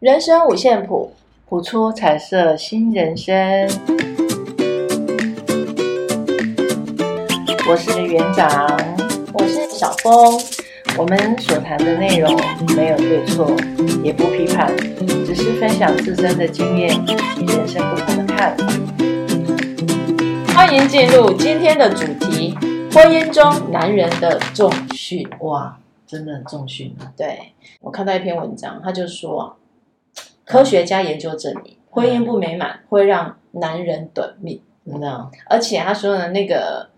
人生五线谱，谱出彩色新人生。我是园长，我是小峰。我们所谈的内容没有对错，也不批判，只是分享自身的经验与人生不同的看法。欢迎进入今天的主题：婚姻中男人的重训。哇，真的很重训啊！对，我看到一篇文章，他就说，科学家研究证明，婚姻不美满会让男人短命。真的，而且他说的那个。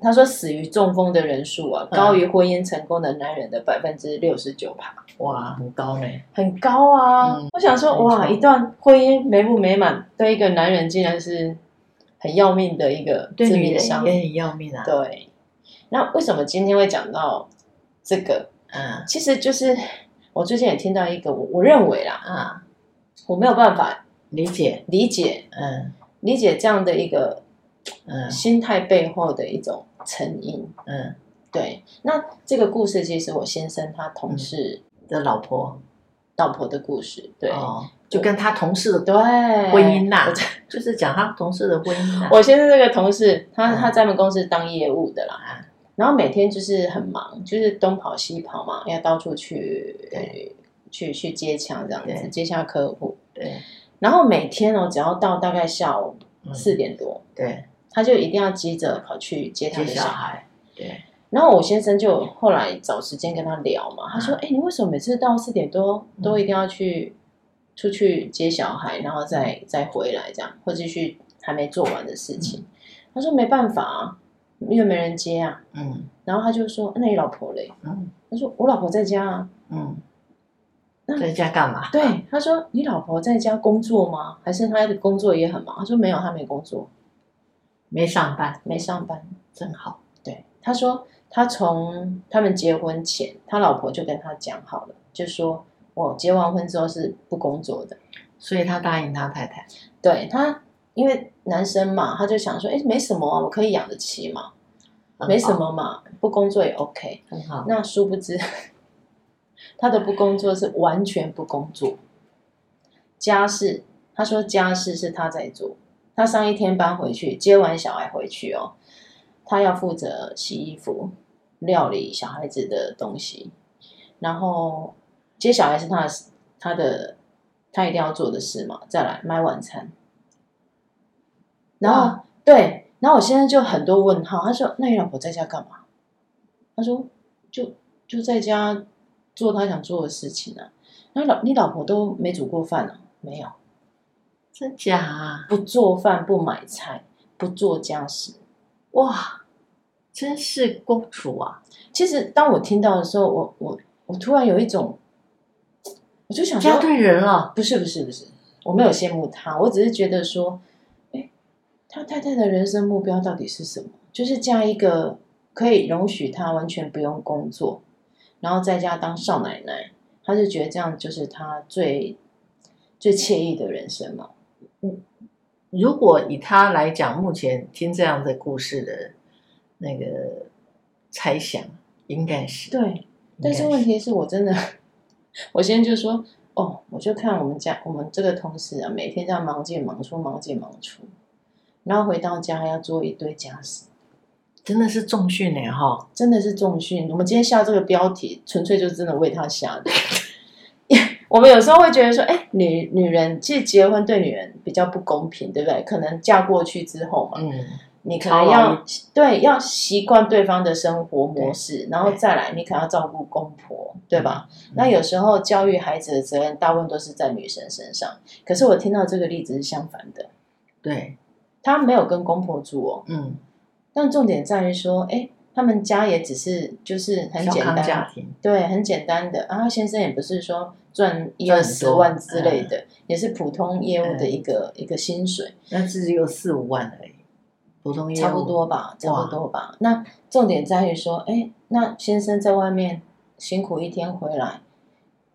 他说，死于中风的人数啊，高于婚姻成功的男人的百分之六十九趴。哇，很高呢，很高啊！嗯、我想说，哇，一段婚姻美不美满，对一个男人竟然是很要命的一个致命伤，也很要命啊。对，那为什么今天会讲到这个？嗯，其实就是我最近也听到一个，我我认为啦，啊、嗯，我没有办法理解理解，嗯，理解这样的一个。嗯，心态背后的一种成因，嗯，对。那这个故事其实我先生他同事的老婆，老婆的故事，对，就跟他同事的对婚姻呐，就是讲他同事的婚姻。我先生这个同事，他他在我们公司当业务的啦，然后每天就是很忙，就是东跑西跑嘛，要到处去去去接洽这样子，接洽客户。对，然后每天哦，只要到大概下午四点多，对。他就一定要急着跑去接他的小孩，对。然后我先生就后来找时间跟他聊嘛，他说：“哎、嗯，你为什么每次到四点多都一定要去出去接小孩，然后再再回来这样，或继续还没做完的事情？”嗯、他说：“没办法啊，因为没人接啊。”嗯。然后他就说：“那你老婆嘞？”嗯。他说：“我老婆在家啊。”嗯。那在家干嘛？对，他说：“你老婆在家工作吗？还是她的工作也很忙？”他说：“没有，他没工作。”没上班，没上班，真好。对，他说他从他们结婚前，他老婆就跟他讲好了，就说我结完婚之后是不工作的，所以他答应他太太。对他，因为男生嘛，他就想说，哎，没什么啊，我可以养得起嘛，没什么嘛，不工作也 OK，很好。那殊不知，他的不工作是完全不工作，家事，他说家事是他在做。他上一天班回去，接完小孩回去哦，他要负责洗衣服、料理小孩子的东西，然后接小孩是他的他的他一定要做的事嘛。再来买晚餐，然后哇对，然后我现在就很多问号。他说：“那你老婆在家干嘛？”他说：“就就在家做他想做的事情啊。”那老你老婆都没煮过饭啊？没有。真假啊？不做饭，不买菜，不做家事，哇，真是公主啊！其实当我听到的时候，我我我突然有一种，我就想说，嫁对人了。不是不是不是，我没有羡慕他，我只是觉得说，哎，他太太的人生目标到底是什么？就是嫁一个可以容许他完全不用工作，然后在家当少奶奶，他就觉得这样就是他最最惬意的人生嘛。嗯如果以他来讲，目前听这样的故事的那个猜想，应该是对。但是问题是我真的，我现在就说，哦，我就看我们家我们这个同事啊，每天这样忙进忙出，忙进忙出，然后回到家还要做一堆家事，真的是重训呢，哈，真的是重训。我们今天下这个标题，纯粹就是真的为他下的。我们有时候会觉得说，哎，女女人其实结婚对女人比较不公平，对不对？可能嫁过去之后嘛，嗯，你可能要对要习惯对方的生活模式，然后再来，你可能要照顾公婆，对，对吧？嗯、那有时候教育孩子的责任大部分都是在女生身上。可是我听到这个例子是相反的，对，他没有跟公婆住哦，嗯，但重点在于说，哎。他们家也只是就是很简单，家庭。对，很简单的。然后先生也不是说赚一二十万之类的，也是普通业务的一个一个薪水，那只有四五万而已，普通业务。差不多吧，差不多吧。那重点在于说，哎，那先生在外面辛苦一天回来，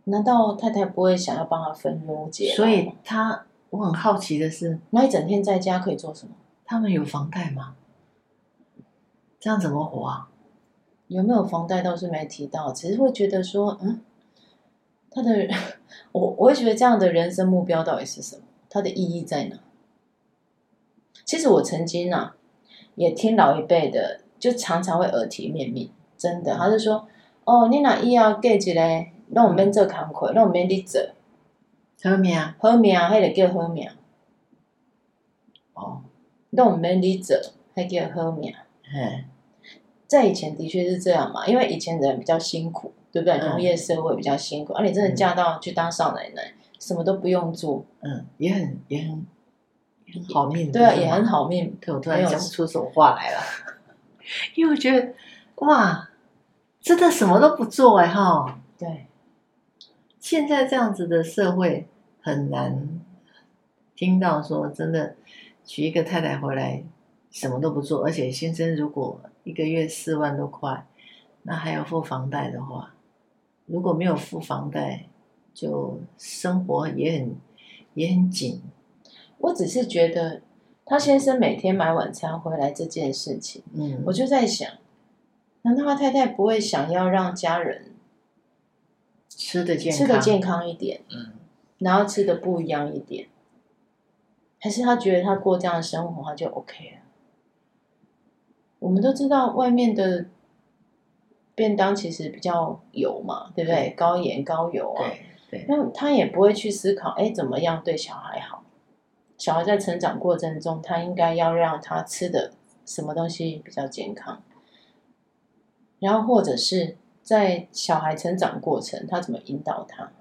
难道太太不会想要帮他分忧解？所以他，我很好奇的是，那一整天在家可以做什么？他们有房贷吗？这样怎么活啊？有没有房贷倒是没提到，只是会觉得说，嗯，他的我我会觉得这样的人生目标到底是什么？他的意义在哪？其实我曾经啊，也听老一辈的，就常常会耳提面命，真的，他就说：“哦，你那以后嫁一个，那我免做工课，那我免你做，好命，好命，迄个叫好命。哦，那我免你做，还叫好命。嗯，在以前的确是这样嘛，因为以前人比较辛苦，对不对？农业社会比较辛苦，而、嗯啊、你真的嫁到去当少奶奶，什么都不用做，嗯，也很也很。”好命，对啊，也很好命。对，我突然讲不出什么话来了，因为我觉得哇，真的什么都不做哎哈。对，现在这样子的社会很难听到说真的娶一个太太回来什么都不做，而且先生如果一个月四万多块，那还要付房贷的话，如果没有付房贷，就生活也很也很紧。我只是觉得他先生每天买晚餐回来这件事情，嗯，我就在想，难道他太太不会想要让家人吃的健吃的健康一点，嗯，然后吃的不一样一点，还是他觉得他过这样的生活他就 OK 了？我们都知道外面的便当其实比较油嘛，对不对？高盐高油啊，对，那他也不会去思考，哎，怎么样对小孩好？小孩在成长过程中，他应该要让他吃的什么东西比较健康，然后或者是在小孩成长过程，他怎么引导他，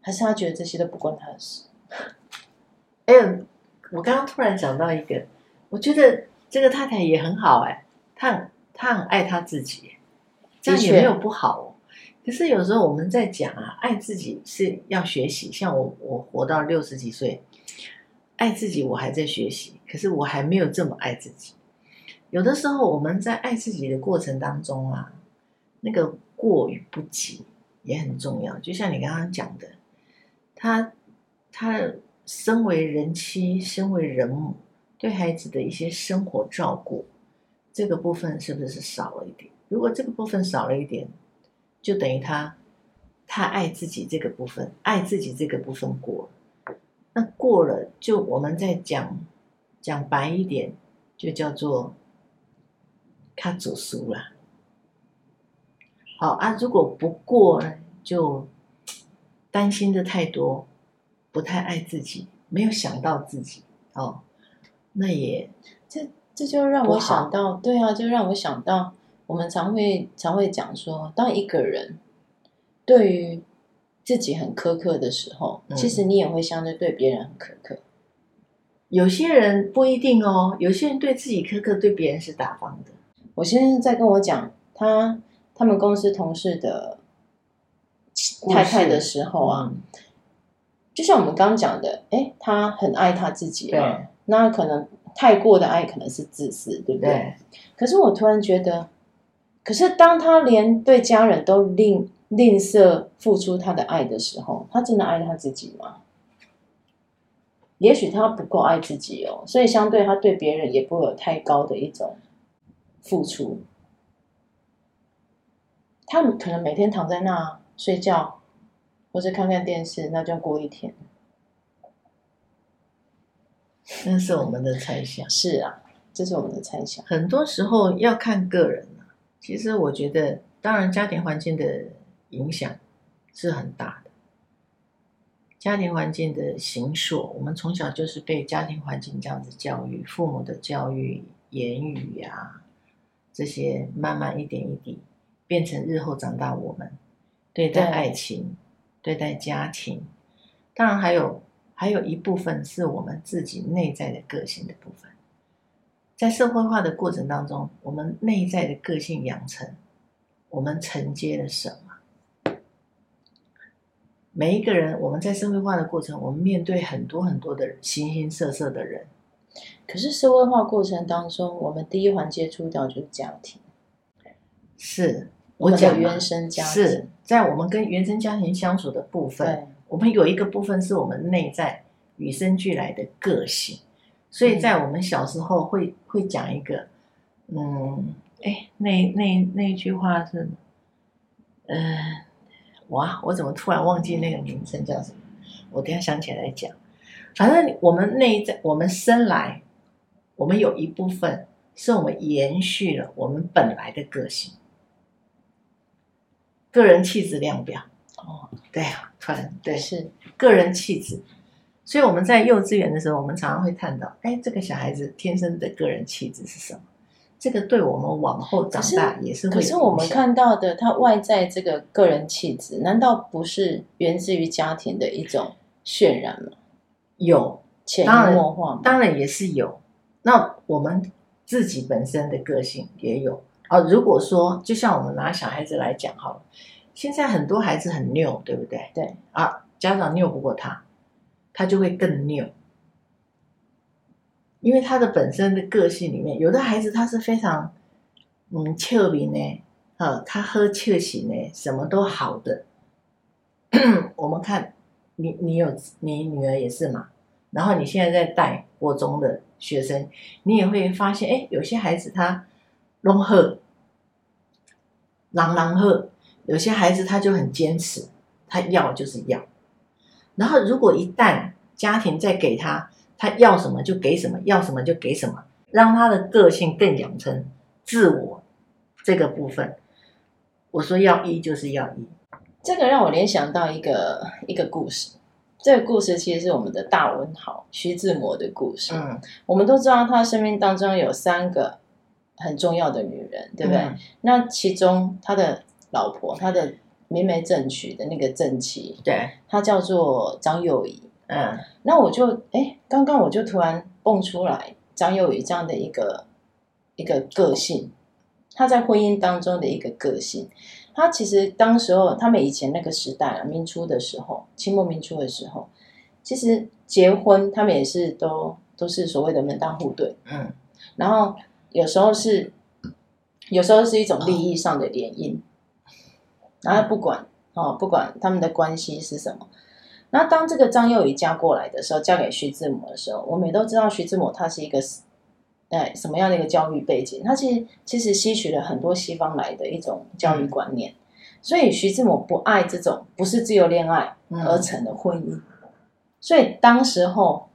还是他觉得这些都不关他的事？哎，我刚刚突然想到一个，我觉得这个太太也很好哎，她很她很爱她自己，这样也没有不好哦。可是有时候我们在讲啊，爱自己是要学习。像我，我活到六十几岁，爱自己我还在学习。可是我还没有这么爱自己。有的时候我们在爱自己的过程当中啊，那个过与不及也很重要。就像你刚刚讲的，他他身为人妻，身为人母，对孩子的一些生活照顾，这个部分是不是少了一点？如果这个部分少了一点，就等于他，他爱自己这个部分，爱自己这个部分过，那过了，就我们再讲讲白一点，就叫做他煮熟了。好啊，如果不过呢，就担心的太多，不太爱自己，没有想到自己哦，那也这这就让我想到，对啊，就让我想到。我们常会常会讲说，当一个人对于自己很苛刻的时候，嗯，其实你也会相对对别人很苛刻。有些人不一定哦，有些人对自己苛刻，对别人是大方的。我先生在跟我讲他他们公司同事的太太的时候啊，嗯，就像我们刚刚讲的，哎，他很爱他自己啊，那可能太过的爱可能是自私，对不对？对。可是我突然觉得。可是，当他连对家人都吝吝啬付出他的爱的时候，他真的爱他自己吗？也许他不够爱自己哦，所以相对他对别人也不会有太高的一种付出。他们可能每天躺在那睡觉，或是看看电视，那就过一天。那是我们的猜想。是啊，这是我们的猜想。很多时候要看个人。其实我觉得，当然家庭环境的影响是很大的。家庭环境的形塑，我们从小就是被家庭环境这样子教育，父母的教育、言语呀，这些慢慢一点一滴，变成日后长大我们对待爱情、对待家庭。当然还有还有一部分是我们自己内在的个性的部分。在社会化的过程当中，我们内在的个性养成，我们承接了什么？每一个人，我们在社会化的过程，我们面对很多很多的形形色色的人。可是社会化过程当中，我们第一环接触到就是家庭。是我讲原生家庭，是在我们跟原生家庭相处的部分，我们有一个部分是我们内在与生俱来的个性。所以在我们小时候会会讲一个，嗯，哎，那那那句话是，嗯、呃，哇，我怎么突然忘记那个名称叫什么？我等下想起来再讲。反正我们内在，我们生来，我们有一部分是我们延续了我们本来的个性，个人气质量表。哦，对啊，突然对是个人气质。所以我们在幼稚园的时候，我们常常会看到，哎，这个小孩子天生的个人气质是什么？这个对我们往后长大也是会。可是我们看到的他外在这个个人气质，难道不是源自于家庭的一种渲染吗？有潜移默化吗？当然也是有。那我们自己本身的个性也有啊。如果说，就像我们拿小孩子来讲好了，现在很多孩子很拗，对不对？对啊，家长拗不过他。他就会更拗，因为他的本身的个性里面，有的孩子他是非常嗯俏皮呢，啊，他喝俏喜呢，什么都好的。我们看你，你有你女儿也是嘛，然后你现在在带国中的学生，你也会发现，哎，有些孩子他拢喝，朗朗喝，有些孩子他就很坚持，他要就是要。然后，如果一旦家庭再给他，他要什么就给什么，要什么就给什么，让他的个性更养成自我这个部分。我说要一就是要一，这个让我联想到一个一个故事。这个故事其实是我们的大文豪徐志摩的故事。嗯，我们都知道他生命当中有三个很重要的女人，对不对？嗯，那其中他的老婆，他的。明媒正娶的那个正妻，对，她叫做张幼仪。嗯，那我就哎，刚刚我就突然蹦出来张幼仪这样的一个一个个性，她在婚姻当中的一个个性，她其实当时候他们以前那个时代啊，明初的时候，清末明初的时候，其实结婚他们也是都都是所谓的门当户对，嗯，然后有时候是有时候是一种利益上的联姻。然后不管哦，不管他们的关系是什么，那当这个张幼仪嫁过来的时候，嫁给徐志摩的时候，我们也都知道徐志摩他是一个，哎，什么样的一个教育背景？他其实其实吸取了很多西方来的一种教育观念，所以徐志摩不爱这种不是自由恋爱而成的婚姻，所以当时候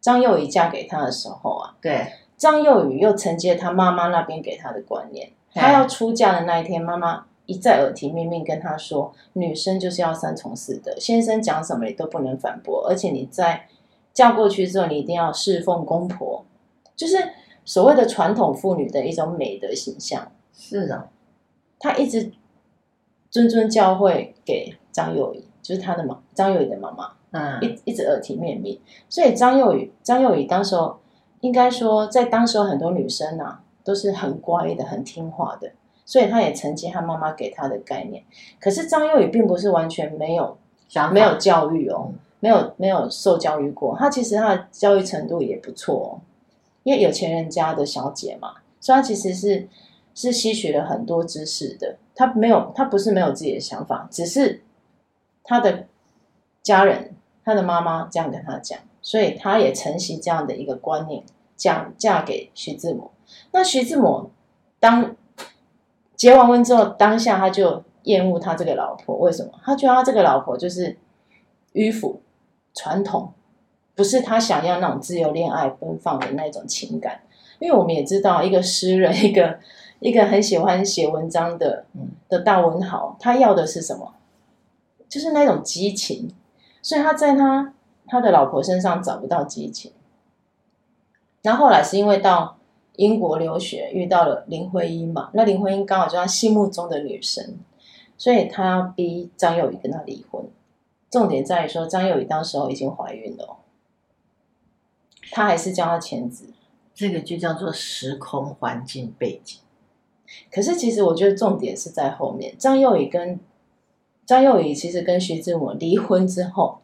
张幼仪嫁给他的时候啊，对，张幼仪又承接他妈妈那边给他的观念，他要出嫁的那一天，妈妈。一再耳提面命跟他说：“女生就是要三从四德，先生讲什么你都不能反驳，而且你在嫁过去之后，你一定要侍奉公婆，就是所谓的传统妇女的一种美德形象。”是啊，她一直谆谆教诲给张幼仪，就是她的妈张幼仪的妈妈，嗯，一一直耳提面命，所以张幼仪张幼仪当时候应该说，在当时候很多女生啊都是很乖的，很听话的。所以她也承接她妈妈给她的概念，可是张幼仪并不是完全没有没有教育哦，没有没有受教育过。他其实他的教育程度也不错哦，因为有钱人家的小姐嘛，所以他其实是是吸取了很多知识的。他没有，他不是没有自己的想法，只是他的家人，他的妈妈这样跟他讲，所以他也承袭这样的一个观念，嫁嫁给徐志摩。那徐志摩当。结完婚之后，当下他就厌恶他这个老婆，为什么？他觉得他这个老婆就是迂腐、传统，不是他想要那种自由恋爱、奔放的那种情感。因为我们也知道，一个诗人，一个一个很喜欢写文章的的大文豪，他要的是什么？就是那种激情。所以他在他他的老婆身上找不到激情。然后后来是因为到。英国留学遇到了林徽因嘛，那林徽因刚好就是他心目中的女神，所以他要逼张幼仪跟他离婚。重点在于说，张幼仪当时候已经怀孕了，他还是叫他签字。这个就叫做时空环境背景。可是其实我觉得重点是在后面，张幼仪跟张幼仪其实跟徐志摩离婚之后，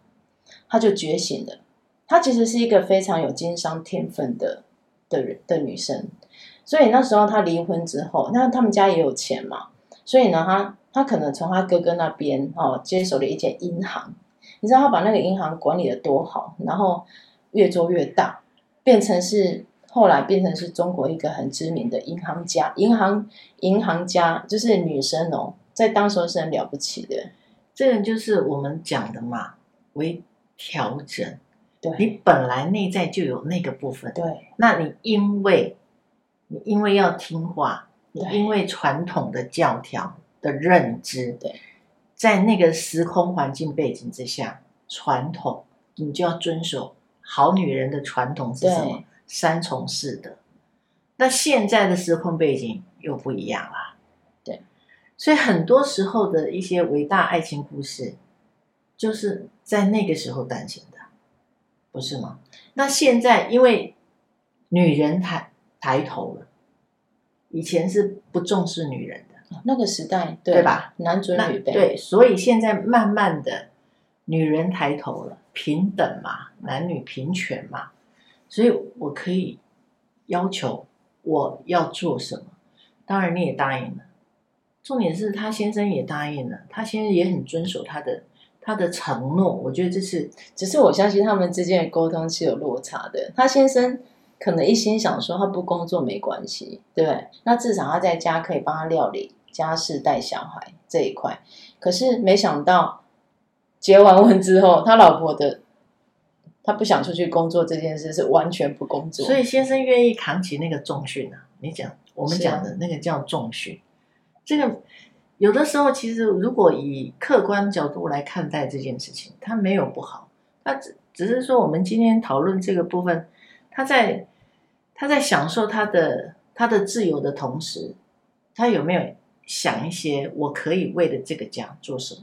他就觉醒了。他其实是一个非常有经商天分的。的人的女生，所以那时候她离婚之后，那他们家也有钱嘛，所以呢，她她可能从她哥哥那边哦接手了一间银行，你知道她把那个银行管理的多好，然后越做越大，变成是后来变成是中国一个很知名的银行家，银行银行家就是女生哦，在当时是很了不起的。这个就是我们讲的嘛，为调整。对，你本来内在就有那个部分。对，那你因为，你因为要听话，你因为传统的教条的认知，对，在那个时空环境背景之下，传统你就要遵守。好女人的传统是什么？三从四德。那现在的时空背景又不一样了。对，所以很多时候的一些伟大爱情故事，就是在那个时候诞生的。不是吗？那现在因为女人抬抬头了，以前是不重视女人的那个时代，对，对吧？男尊女卑，对，所以现在慢慢的女人抬头了，平等嘛，男女平权嘛，所以我可以要求我要做什么，当然你也答应了，重点是他先生也答应了，他先生也很遵守他的。他的承诺，我觉得这是，只是我相信他们之间的沟通是有落差的。他先生可能一心想说他不工作没关系，对不对？那至少他在家可以帮他料理家事、带小孩这一块。可是没想到结完婚之后，他老婆的他不想出去工作这件事是完全不工作，所以先生愿意扛起那个重训啊。你讲我们讲的那个叫重训，这个。有的时候，其实如果以客观角度来看待这件事情，他没有不好，他只只是说我们今天讨论这个部分，他在他在享受他的他的自由的同时，他有没有想一些我可以为了这个家做什么？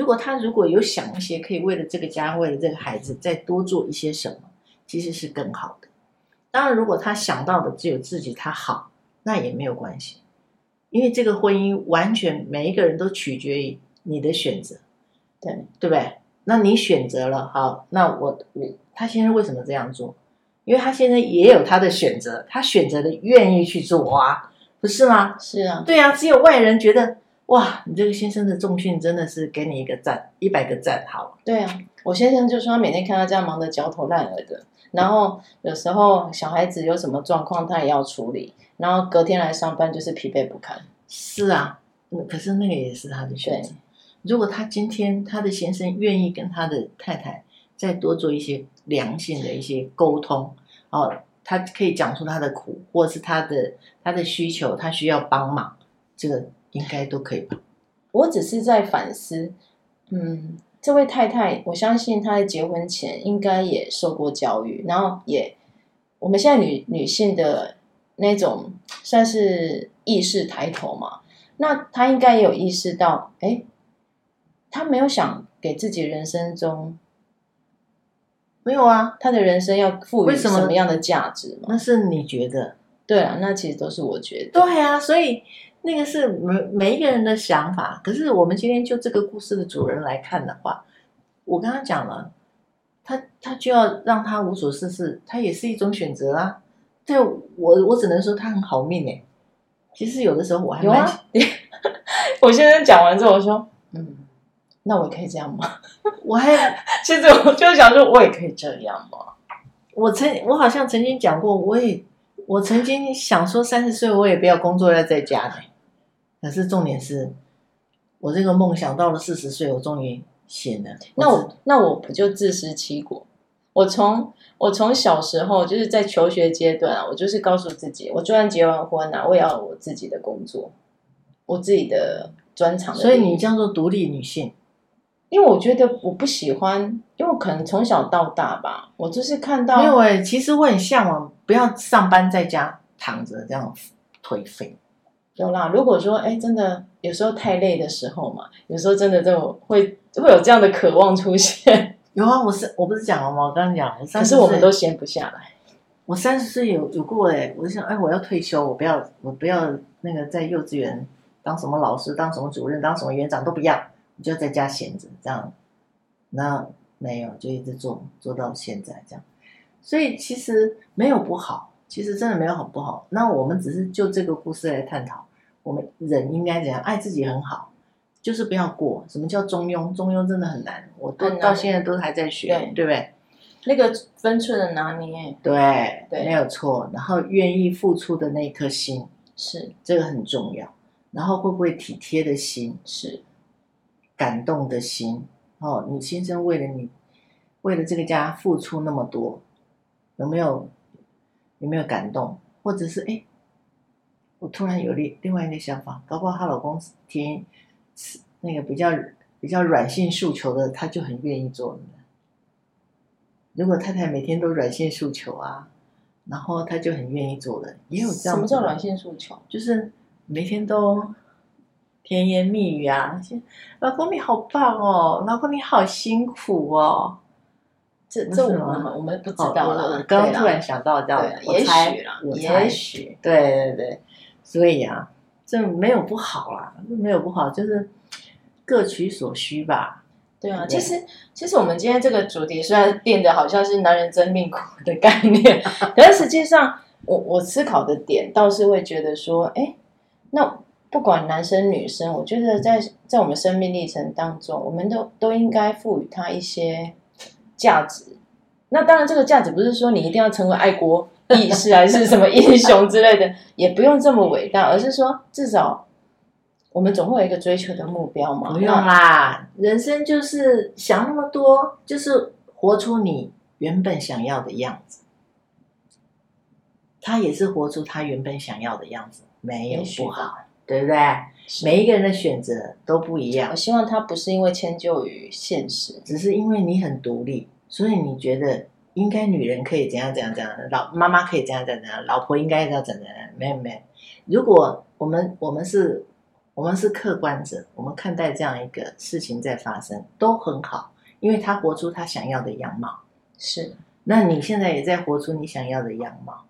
如果他如果有想一些可以为了这个家，为了这个孩子再多做一些什么，其实是更好的。当然，如果他想到的只有自己他好，那也没有关系。因为这个婚姻完全每一个人都取决于你的选择，对对不对？那你选择了，好，那我我他先生为什么这样做？因为他现在也有他的选择，他选择的愿意去做啊，不是吗？是啊，对啊，只有外人觉得哇，你这个先生的重训真的是给你一个赞，一百个赞，好。对啊，我先生就说他每天看他这样忙得焦头烂额的，然后有时候小孩子有什么状况，他也要处理。然后隔天来上班就是疲惫不堪。是啊，可是那个也是他的选择。如果他今天他的先生愿意跟他的太太再多做一些良性的一些沟通，哦，他可以讲出他的苦，或是他的他的需求，他需要帮忙，这个应该都可以吧？我只是在反思，嗯，这位太太，我相信她在结婚前应该也受过教育，然后也我们现在女女性的。那种算是意识抬头嘛？那她应该也有意识到，哎，她没有想给自己人生中没有啊？他的人生要赋予什么样的价值吗？那是你觉得？对啊，那其实都是我觉得。对啊，所以那个是每每一个人的想法。可是我们今天就这个故事的主人来看的话，我刚刚讲了，他他就要让他无所事事，他也是一种选择啊。对，我我只能说他很好命哎。其实有的时候我还蛮有啊。我先生讲完之后，我说：“嗯，那我也可以这样吗？”我还其实我就想说，我也可以这样吗？我曾我好像曾经讲过，我也我曾经想说，三十岁我也不要工作，要在家呢。可是重点是，我这个梦想到了四十岁，我终于醒了。那我那我不就自食其果？我从我从小时候就是在求学阶段啊，我就是告诉自己，我就算结完婚啊，我也要有我自己的工作，我自己的专长。所以你叫做独立女性，因为我觉得我不喜欢，因为我可能从小到大吧，我就是看到。没有哎，其实我很向往不要上班，在家躺着这样颓废。有啦，如果说哎，真的有时候太累的时候嘛，有时候真的就会会有这样的渴望出现。有啊，我是我不是讲了吗？我刚刚讲，可是我们都闲不下来。我三十岁有有过哎，我就想哎，我要退休，我不要，我不要那个在幼稚园当什么老师，当什么主任，当什么园长都不要，我就在家闲着这样。那没有，就一直做做到现在这样。所以其实没有不好，其实真的没有好不好。那我们只是就这个故事来探讨，我们人应该怎样爱自己很好。就是不要过，什么叫中庸？中庸真的很难，我都到现在都还在学，对，对不对？那个分寸的拿捏，对，对，没有错。然后愿意付出的那颗心，是，这个很重要。然后会不会体贴的心，是，感动的心哦，你先生为了你，为了这个家付出那么多，有没有有没有感动？或者是哎，我突然有另另外一个想法，搞不好她老公填那个比较比较软性诉求的，他就很愿意做。如果太太每天都软性诉求啊，然后他就很愿意做的，也有这样。什么叫软性诉求？就是每天都甜言蜜语啊，老公你好棒哦，老公你好辛苦哦。这这我们我们不知道了。我刚刚突然想到这样，也许啦，也许。对对对，所以啊，这没有不好啦，没有不好，就是各取所需吧。对啊，其实其实我们今天这个主题虽然变得好像是男人真命苦的概念，可是实际上我我思考的点倒是会觉得说，哎，那不管男生女生，我觉得在在我们生命历程当中，我们都都应该赋予他一些。价值，那当然，这个价值不是说你一定要成为爱国义士还是什么英雄之类的，也不用这么伟大，而是说至少我们总会有一个追求的目标嘛。不用啦，人生就是想那么多，就是活出你原本想要的样子。他也是活出他原本想要的样子，没有不好，对不对？每一个人的选择都不一样。我希望他不是因为迁就于现实，只是因为你很独立，所以你觉得应该女人可以怎样怎样怎样，老妈妈可以怎样怎样怎样，老婆应该要怎样怎样。没有没有，如果我们我们是我们是客观者，我们看待这样一个事情在发生都很好，因为他活出他想要的样貌。是，那你现在也在活出你想要的样貌。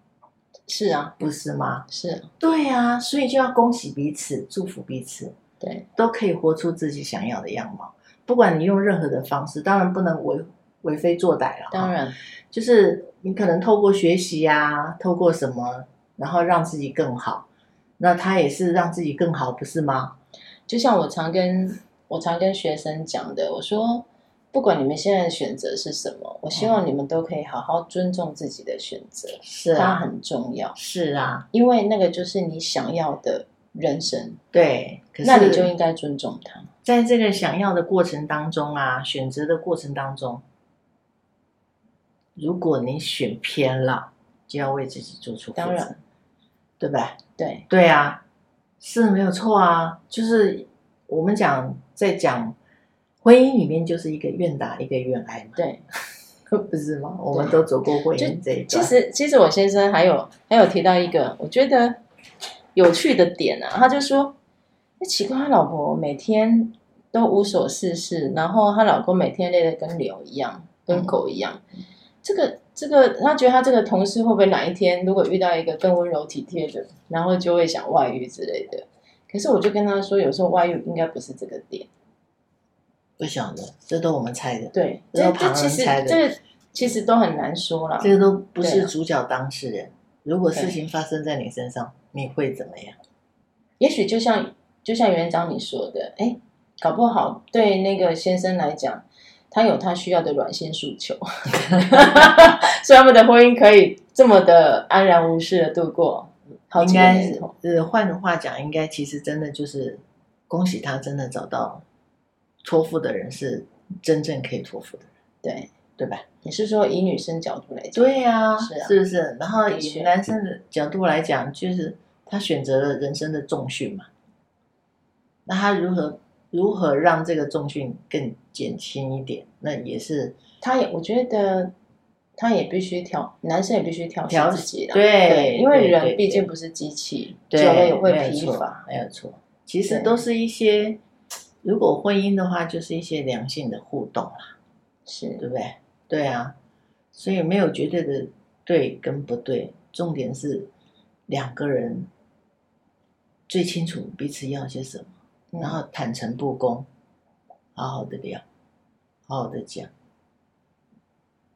是啊，不是吗？是，对啊，所以就要恭喜彼此，祝福彼此，对，都可以活出自己想要的样貌。不管你用任何的方式，当然不能为为非作歹了。当然，就是你可能透过学习呀、啊，透过什么，然后让自己更好。那他也是让自己更好，不是吗？就像我常跟我常跟学生讲的，我说。不管你们现在的选择是什么，我希望你们都可以好好尊重自己的选择，是啊，它很重要，是啊，因为那个就是你想要的人生，对，那你就应该尊重他。在这个想要的过程当中啊，选择的过程当中，如果你选偏了，就要为自己做出负责，当然，对吧？对，对啊，是没有错啊，就是我们讲在讲。婚姻里面就是一个愿打一个愿挨嘛，对，不是吗？我们都走过婚姻这一段。其实，其实我先生还有还有提到一个我觉得有趣的点啊，他就说：“那奇怪，他老婆每天都无所事事，然后他老公每天累得跟牛一样，跟狗一样。嗯、这个这个，他觉得他这个同事会不会哪一天如果遇到一个更温柔体贴的，然后就会想外遇之类的？可是我就跟他说，有时候外遇应该不是这个点。”不晓得，这都我们猜的。对，这都旁人猜的。这个其实都很难说了。这个都不是主角当事人。如果事情发生在你身上，你会怎么样？也许就像就像园长你说的，哎，搞不好对那个先生来讲，他有他需要的软性诉求，所以他们的婚姻可以这么的安然无事的度过好。应该呃，换话讲，应该其实真的就是恭喜他，真的找到。托付的人是真正可以托付的人，对对吧？你是说以女生角度来讲？对呀、啊，是啊，是不是？然后以男生的角度来讲，就是他选择了人生的重训嘛。那他如何如何让这个重训更减轻一点？那也是他也，我觉得他也必须调，男生也必须调调自己对，对，因为人毕竟不是机器，久了也会疲乏，没有错。其实都是一些。如果婚姻的话，就是一些良性的互动啦，是对不对？对啊，所以没有绝对的对跟不对，重点是两个人最清楚彼此要些什么，嗯、然后坦诚不公，好好的聊，好好的讲，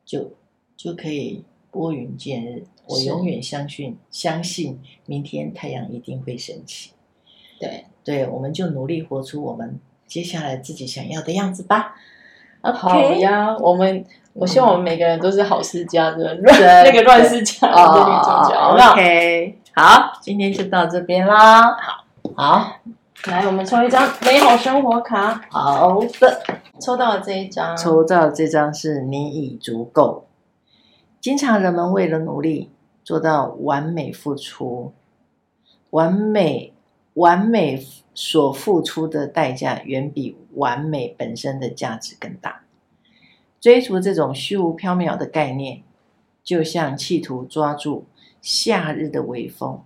就就可以拨云见日。我永远相信，相信明天太阳一定会升起。对，对，我们就努力活出我们。接下来自己想要的样子吧。Okay. 好呀，我们我希望我们每个人都是好世家的，乱那个乱世佳人的女主角。OK，好，今天就到这边啦。好，好，来，我们抽一张美好生活卡。好的，抽到了这一张，抽到这张是你已足够。经常人们为了努力做到完美付出，完美完美所付出的代价远比完美本身的价值更大。追逐这种虚无缥缈的概念，就像企图抓住夏日的微风。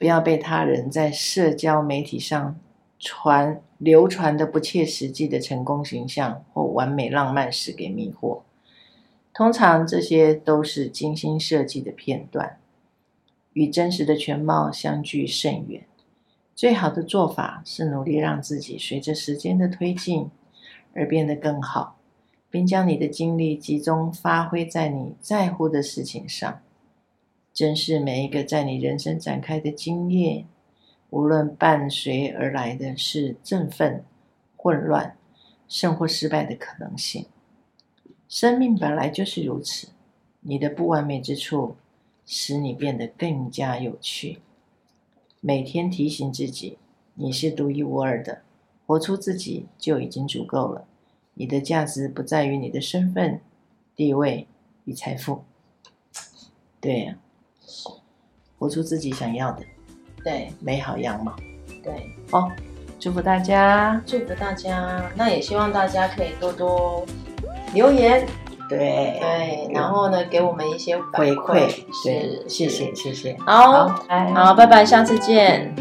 不要被他人在社交媒体上传流传的不切实际的成功形象或完美浪漫史给迷惑。通常这些都是精心设计的片段，与真实的全貌相距甚远。最好的做法是努力让自己随着时间的推进而变得更好，并将你的精力集中发挥在你在乎的事情上。珍视每一个在你人生展开的经验，无论伴随而来的是振奋、混乱，甚或失败的可能性。生命本来就是如此，你的不完美之处使你变得更加有趣。每天提醒自己，你是独一无二的，活出自己就已经足够了。你的价值不在于你的身份、地位与财富。对呀。活出自己想要的，对，美好样貌，对，哦，祝福大家，祝福大家，那也希望大家可以多多留言，对。对，然后呢，给我们一些回馈，是，谢谢谢谢，好，好，拜拜，下次见。